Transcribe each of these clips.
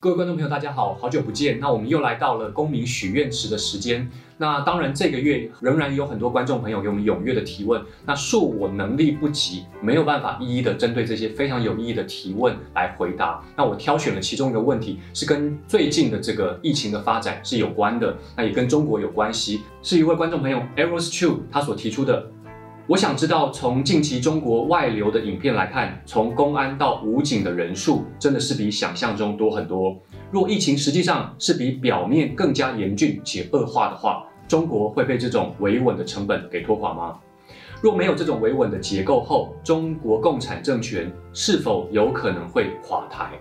各位观众朋友，大家好，好久不见。那我们又来到了公民许愿池的时间。那当然，这个月仍然有很多观众朋友给我们踊跃的提问。那恕我能力不及，没有办法一一的针对这些非常有意义的提问来回答。那我挑选了其中一个问题，是跟最近的这个疫情的发展是有关的，那也跟中国有关系。是一位观众朋友 Eros Chu 他所提出的。我想知道，从近期中国外流的影片来看，从公安到武警的人数，真的是比想象中多很多。若疫情实际上是比表面更加严峻且恶化的话，中国会被这种维稳的成本给拖垮吗？若没有这种维稳的结构后，中国共产政权是否有可能会垮台？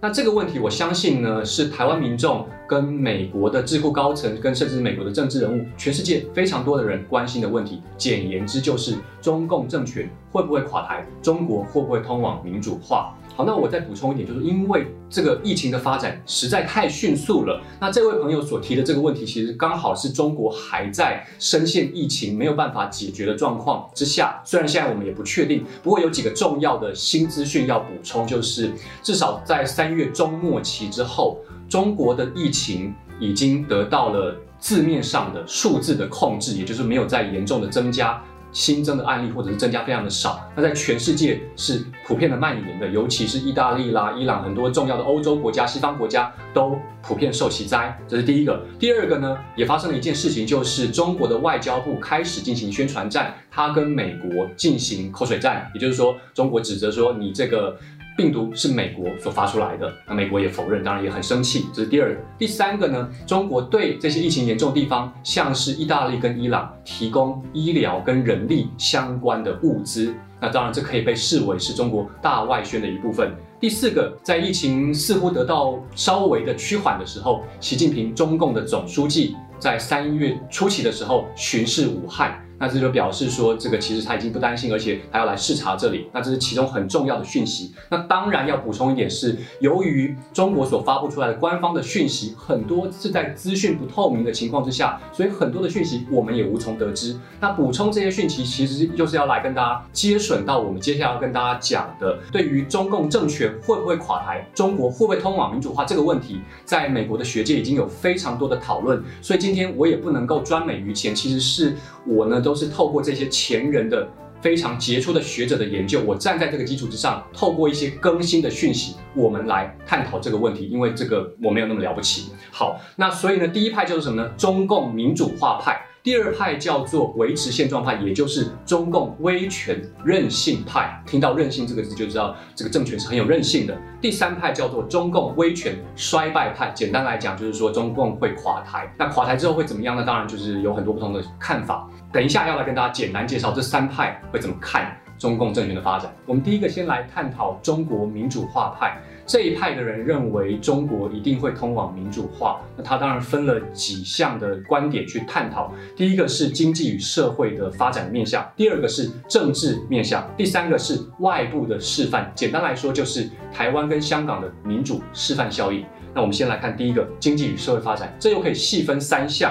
那这个问题，我相信呢，是台湾民众跟美国的智库高层，跟甚至美国的政治人物，全世界非常多的人关心的问题。简言之，就是中共政权会不会垮台，中国会不会通往民主化？好，那我再补充一点，就是因为这个疫情的发展实在太迅速了。那这位朋友所提的这个问题，其实刚好是中国还在深陷疫情没有办法解决的状况之下。虽然现在我们也不确定，不过有几个重要的新资讯要补充，就是至少在三月中末期之后，中国的疫情已经得到了字面上的数字的控制，也就是没有再严重的增加。新增的案例或者是增加非常的少，那在全世界是普遍的蔓延的，尤其是意大利啦、伊朗很多重要的欧洲国家、西方国家都普遍受其灾，这是第一个。第二个呢，也发生了一件事情，就是中国的外交部开始进行宣传战，它跟美国进行口水战，也就是说，中国指责说你这个。病毒是美国所发出来的，那美国也否认，当然也很生气。这是第二个，第三个呢？中国对这些疫情严重的地方，像是意大利跟伊朗，提供医疗跟人力相关的物资。那当然，这可以被视为是中国大外宣的一部分。第四个，在疫情似乎得到稍微的趋缓的时候，习近平中共的总书记在三月初期的时候巡视武汉。那这就表示说，这个其实他已经不担心，而且还要来视察这里。那这是其中很重要的讯息。那当然要补充一点是，由于中国所发布出来的官方的讯息很多是在资讯不透明的情况之下，所以很多的讯息我们也无从得知。那补充这些讯息，其实就是要来跟大家接损到我们接下来要跟大家讲的，对于中共政权会不会垮台，中国会不会通往民主化这个问题，在美国的学界已经有非常多的讨论。所以今天我也不能够专美于前，其实是我呢都。都是透过这些前人的非常杰出的学者的研究，我站在这个基础之上，透过一些更新的讯息，我们来探讨这个问题。因为这个我没有那么了不起。好，那所以呢，第一派就是什么呢？中共民主化派。第二派叫做维持现状派，也就是中共威权任性派。听到任性这个字就知道这个政权是很有韧性的。第三派叫做中共威权衰败派，简单来讲就是说中共会垮台。那垮台之后会怎么样呢？当然就是有很多不同的看法。等一下要来跟大家简单介绍这三派会怎么看中共政权的发展。我们第一个先来探讨中国民主化派。这一派的人认为中国一定会通往民主化，那他当然分了几项的观点去探讨。第一个是经济与社会的发展面向，第二个是政治面向，第三个是外部的示范。简单来说，就是台湾跟香港的民主示范效应。那我们先来看第一个经济与社会发展，这又可以细分三项。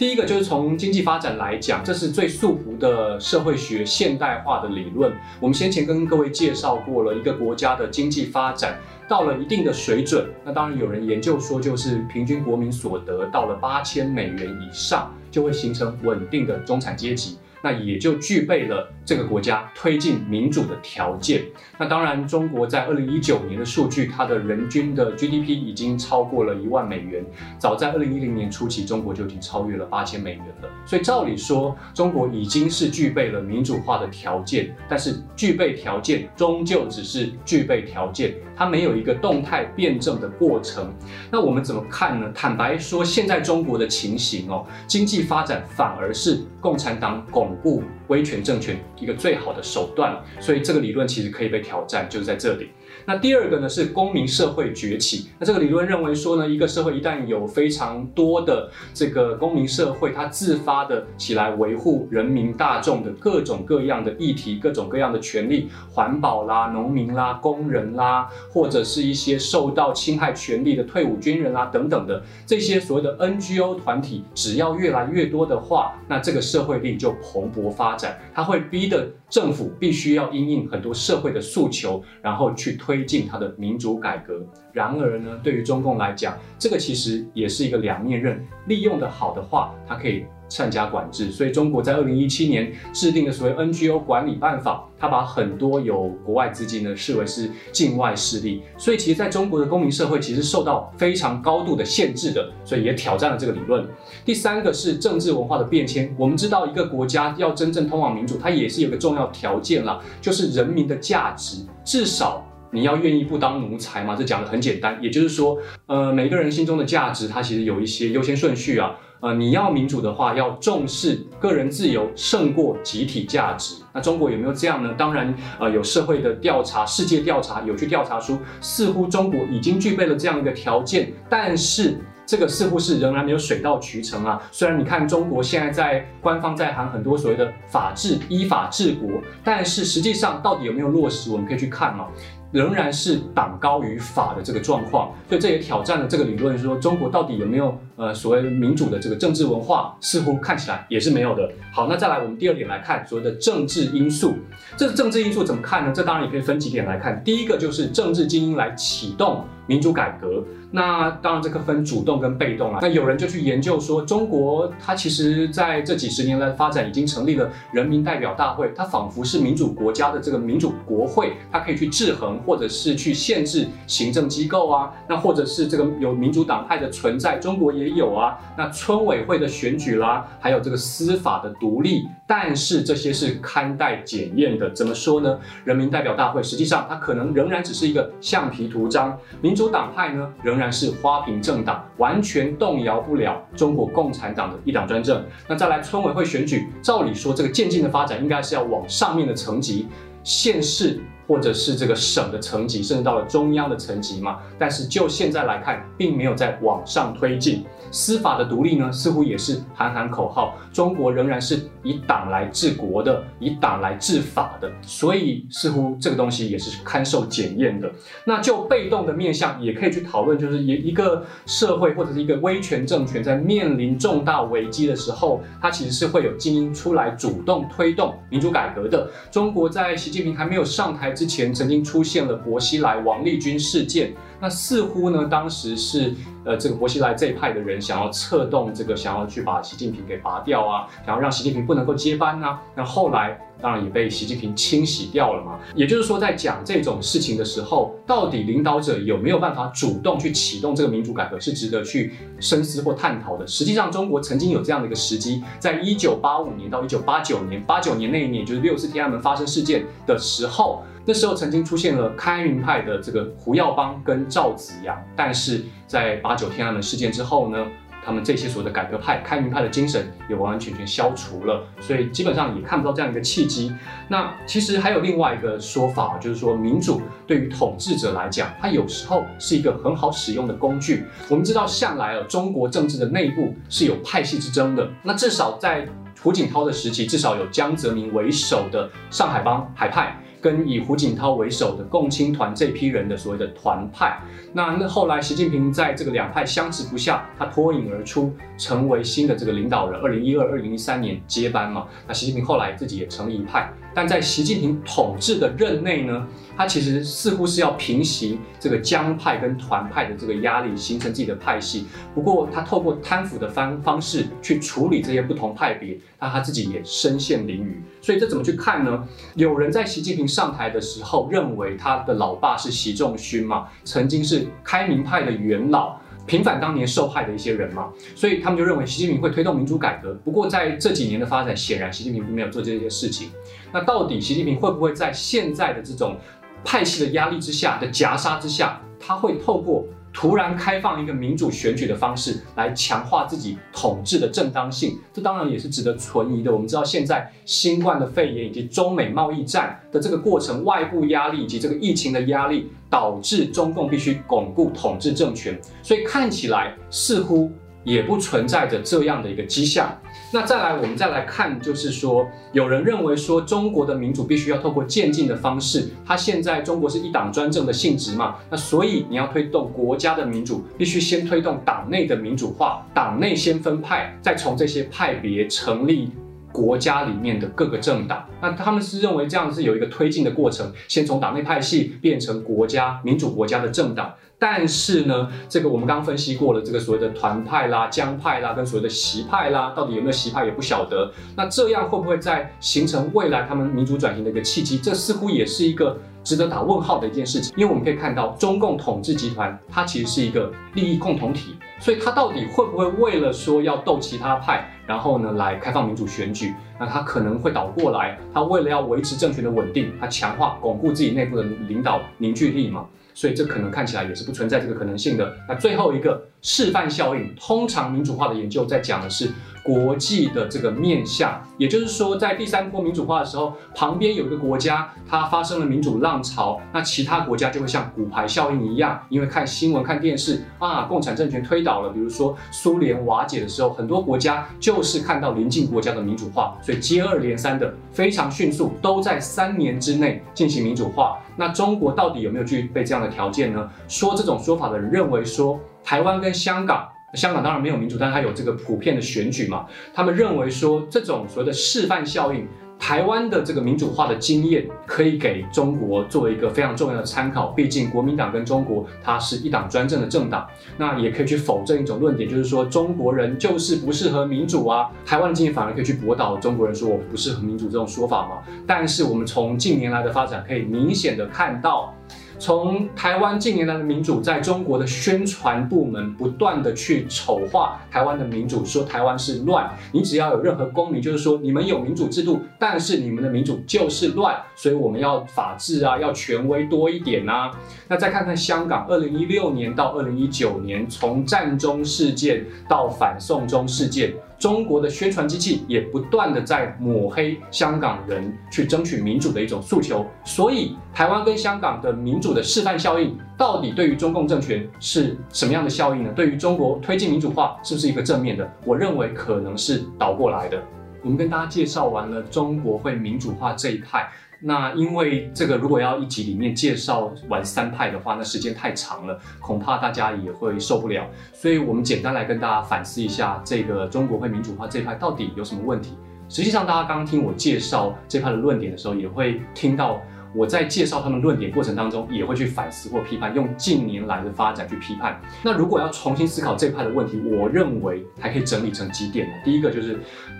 第一个就是从经济发展来讲，这是最束缚的社会学现代化的理论。我们先前跟各位介绍过了一个国家的经济发展到了一定的水准，那当然有人研究说，就是平均国民所得到了八千美元以上，就会形成稳定的中产阶级。那也就具备了这个国家推进民主的条件。那当然，中国在二零一九年的数据，它的人均的 GDP 已经超过了一万美元。早在二零一零年初期，中国就已经超越了八千美元了。所以照理说，中国已经是具备了民主化的条件。但是，具备条件终究只是具备条件，它没有一个动态辩证的过程。那我们怎么看呢？坦白说，现在中国的情形哦，经济发展反而是共产党拱。巩固威权政权一个最好的手段，所以这个理论其实可以被挑战，就是在这里。那第二个呢是公民社会崛起。那这个理论认为说呢，一个社会一旦有非常多的这个公民社会，它自发的起来维护人民大众的各种各样的议题、各种各样的权利，环保啦、农民啦、工人啦，或者是一些受到侵害权利的退伍军人啦等等的这些所谓的 NGO 团体，只要越来越多的话，那这个社会力就蓬勃发展，它会逼的政府必须要因应很多社会的诉求，然后去推。推进它的民主改革。然而呢，对于中共来讲，这个其实也是一个两面刃，利用的好的话，它可以。善加管制，所以中国在二零一七年制定的所谓 NGO 管理办法，它把很多有国外资金呢视为是境外势力，所以其实在中国的公民社会其实受到非常高度的限制的，所以也挑战了这个理论。第三个是政治文化的变迁，我们知道一个国家要真正通往民主，它也是有个重要条件啦，就是人民的价值，至少你要愿意不当奴才嘛，这讲的很简单，也就是说，呃，每个人心中的价值，它其实有一些优先顺序啊。呃，你要民主的话，要重视个人自由胜过集体价值。那中国有没有这样呢？当然，呃，有社会的调查、世界调查有去调查出，似乎中国已经具备了这样一个条件，但是这个似乎是仍然没有水到渠成啊。虽然你看中国现在在官方在喊很多所谓的法治、依法治国，但是实际上到底有没有落实，我们可以去看嘛。仍然是党高于法的这个状况，所以这也挑战了这个理论，说中国到底有没有呃所谓民主的这个政治文化，似乎看起来也是没有的。好，那再来我们第二点来看所谓的政治因素，这个政治因素怎么看呢？这当然也可以分几点来看。第一个就是政治精英来启动民主改革。那当然，这个分主动跟被动啊。那有人就去研究说，中国它其实在这几十年来发展，已经成立了人民代表大会，它仿佛是民主国家的这个民主国会，它可以去制衡或者是去限制行政机构啊。那或者是这个有民主党派的存在，中国也有啊。那村委会的选举啦，还有这个司法的独立，但是这些是堪待检验的。怎么说呢？人民代表大会实际上它可能仍然只是一个橡皮图章，民主党派呢仍。然是花瓶政党，完全动摇不了中国共产党的一党专政。那再来村委会选举，照理说这个渐进的发展应该是要往上面的层级，县市或者是这个省的层级，甚至到了中央的层级嘛。但是就现在来看，并没有在往上推进。司法的独立呢，似乎也是喊喊口号。中国仍然是以党来治国的，以党来治法的，所以似乎这个东西也是堪受检验的。那就被动的面向，也可以去讨论，就是一一个社会或者是一个威权政权在面临重大危机的时候，它其实是会有精英出来主动推动民主改革的。中国在习近平还没有上台之前，曾经出现了薄熙来、王立军事件。那似乎呢，当时是呃这个薄熙来这一派的人想要策动这个，想要去把习近平给拔掉啊，想要让习近平不能够接班啊。那后来当然也被习近平清洗掉了嘛。也就是说，在讲这种事情的时候，到底领导者有没有办法主动去启动这个民主改革，是值得去深思或探讨的。实际上，中国曾经有这样的一个时机，在一九八五年到一九八九年，八九年那一年就是六四天安门发生事件的时候。那时候曾经出现了开明派的这个胡耀邦跟赵子阳，但是在八九天安门事件之后呢，他们这些所谓的改革派、开明派的精神也完完全全消除了，所以基本上也看不到这样一个契机。那其实还有另外一个说法，就是说民主对于统治者来讲，它有时候是一个很好使用的工具。我们知道向来啊，中国政治的内部是有派系之争的，那至少在胡锦涛的时期，至少有江泽民为首的上海帮海派。跟以胡锦涛为首的共青团这批人的所谓的团派，那那后来习近平在这个两派相持不下，他脱颖而出，成为新的这个领导人。二零一二、二零一三年接班嘛，那习近平后来自己也成立一派。但在习近平统治的任内呢，他其实似乎是要平息这个江派跟团派的这个压力，形成自己的派系。不过他透过贪腐的方方式去处理这些不同派别，那他自己也身陷囹圄。所以这怎么去看呢？有人在习近平上台的时候认为他的老爸是习仲勋嘛，曾经是开明派的元老。平反当年受害的一些人嘛，所以他们就认为习近平会推动民主改革。不过在这几年的发展，显然习近平并没有做这些事情。那到底习近平会不会在现在的这种派系的压力之下的夹杀之下，他会透过？突然开放一个民主选举的方式来强化自己统治的正当性，这当然也是值得存疑的。我们知道现在新冠的肺炎以及中美贸易战的这个过程，外部压力以及这个疫情的压力，导致中共必须巩固统治政权，所以看起来似乎。也不存在着这样的一个迹象。那再来，我们再来看，就是说，有人认为说，中国的民主必须要透过渐进的方式。它现在中国是一党专政的性质嘛？那所以你要推动国家的民主，必须先推动党内的民主化，党内先分派，再从这些派别成立国家里面的各个政党。那他们是认为这样是有一个推进的过程，先从党内派系变成国家民主国家的政党。但是呢，这个我们刚分析过了，这个所谓的团派啦、江派啦，跟所谓的习派啦，到底有没有习派也不晓得。那这样会不会在形成未来他们民主转型的一个契机？这似乎也是一个值得打问号的一件事情。因为我们可以看到，中共统治集团它其实是一个利益共同体，所以他到底会不会为了说要斗其他派，然后呢来开放民主选举？那他可能会倒过来，他为了要维持政权的稳定，他强化巩固自己内部的领导凝聚力嘛。所以这可能看起来也是不存在这个可能性的。那最后一个示范效应，通常民主化的研究在讲的是国际的这个面向，也就是说，在第三波民主化的时候，旁边有一个国家它发生了民主浪潮，那其他国家就会像骨牌效应一样，因为看新闻、看电视啊，共产政权推倒了，比如说苏联瓦解的时候，很多国家就是看到邻近国家的民主化，所以接二连三的非常迅速，都在三年之内进行民主化。那中国到底有没有具备这样的条件呢？说这种说法的人认为说，台湾跟香港，香港当然没有民主，但是它有这个普遍的选举嘛。他们认为说，这种所谓的示范效应。台湾的这个民主化的经验可以给中国作为一个非常重要的参考。毕竟国民党跟中国它是一党专政的政党，那也可以去否证一种论点，就是说中国人就是不适合民主啊。台湾的经验反而可以去驳倒中国人说我不适合民主这种说法嘛。但是我们从近年来的发展可以明显的看到。从台湾近年来的民主，在中国的宣传部门不断的去丑化台湾的民主，说台湾是乱。你只要有任何公民，就是说你们有民主制度，但是你们的民主就是乱，所以我们要法治啊，要权威多一点啊。那再看看香港，二零一六年到二零一九年，从战中事件到反送中事件。中国的宣传机器也不断的在抹黑香港人去争取民主的一种诉求，所以台湾跟香港的民主的示范效应，到底对于中共政权是什么样的效应呢？对于中国推进民主化是不是一个正面的？我认为可能是倒过来的。我们跟大家介绍完了中国会民主化这一派。那因为这个，如果要一集里面介绍完三派的话，那时间太长了，恐怕大家也会受不了。所以我们简单来跟大家反思一下，这个中国会民主化这一派到底有什么问题？实际上，大家刚听我介绍这派的论点的时候，也会听到我在介绍他们论点过程当中，也会去反思或批判，用近年来的发展去批判。那如果要重新思考这派的问题，我认为还可以整理成几点。第一个就是，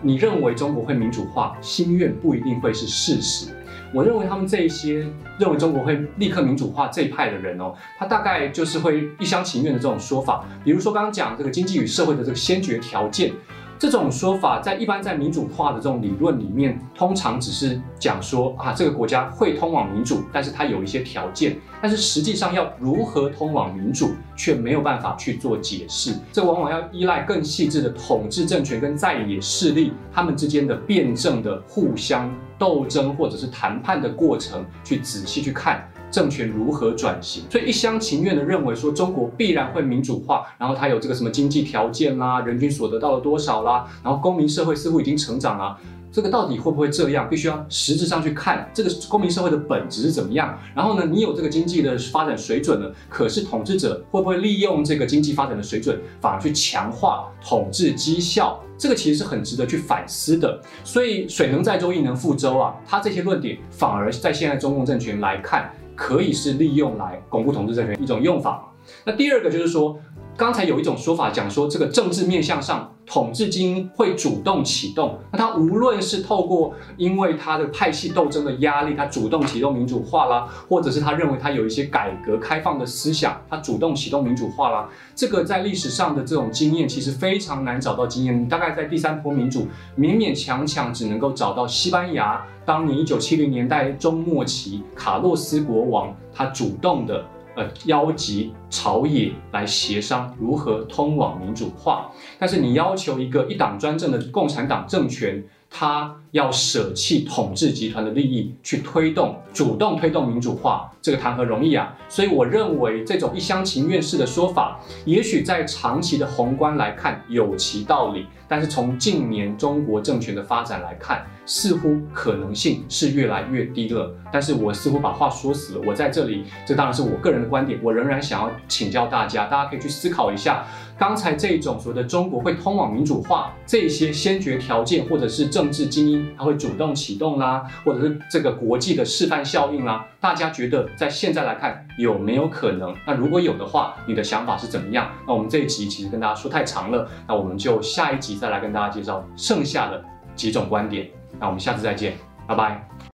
你认为中国会民主化，心愿不一定会是事实。我认为他们这一些认为中国会立刻民主化这一派的人哦，他大概就是会一厢情愿的这种说法。比如说刚刚讲这个经济与社会的这个先决条件，这种说法在一般在民主化的这种理论里面，通常只是讲说啊，这个国家会通往民主，但是它有一些条件。但是实际上要如何通往民主，却没有办法去做解释。这往往要依赖更细致的统治政权跟在野势力他们之间的辩证的互相。斗争或者是谈判的过程，去仔细去看政权如何转型，所以一厢情愿的认为说中国必然会民主化，然后它有这个什么经济条件啦，人均所得到了多少啦，然后公民社会似乎已经成长了。这个到底会不会这样？必须要实质上去看这个公民社会的本质是怎么样。然后呢，你有这个经济的发展水准呢，可是统治者会不会利用这个经济发展的水准，反而去强化统治绩效？这个其实是很值得去反思的。所以水能载舟，亦能覆舟啊。他这些论点反而在现在中共政权来看，可以是利用来巩固统治政权一种用法。那第二个就是说。刚才有一种说法讲说，这个政治面向上，统治精英会主动启动。那他无论是透过因为他的派系斗争的压力，他主动启动民主化啦，或者是他认为他有一些改革开放的思想，他主动启动民主化啦。这个在历史上的这种经验，其实非常难找到经验。大概在第三波民主，勉勉强强只能够找到西班牙当年一九七零年代中末期，卡洛斯国王他主动的。呃，邀集朝野来协商如何通往民主化，但是你要求一个一党专政的共产党政权，它要舍弃统治集团的利益，去推动、主动推动民主化，这个谈何容易啊！所以我认为这种一厢情愿式的说法，也许在长期的宏观来看有其道理，但是从近年中国政权的发展来看，似乎可能性是越来越低了。但是我似乎把话说死了。我在这里，这当然是我个人的观点，我仍然想要请教大家，大家可以去思考一下。刚才这种所谓的中国会通往民主化这些先决条件，或者是政治精英它会主动启动啦，或者是这个国际的示范效应啦，大家觉得在现在来看有没有可能？那如果有的话，你的想法是怎么样？那我们这一集其实跟大家说太长了，那我们就下一集再来跟大家介绍剩下的几种观点。那我们下次再见，拜拜。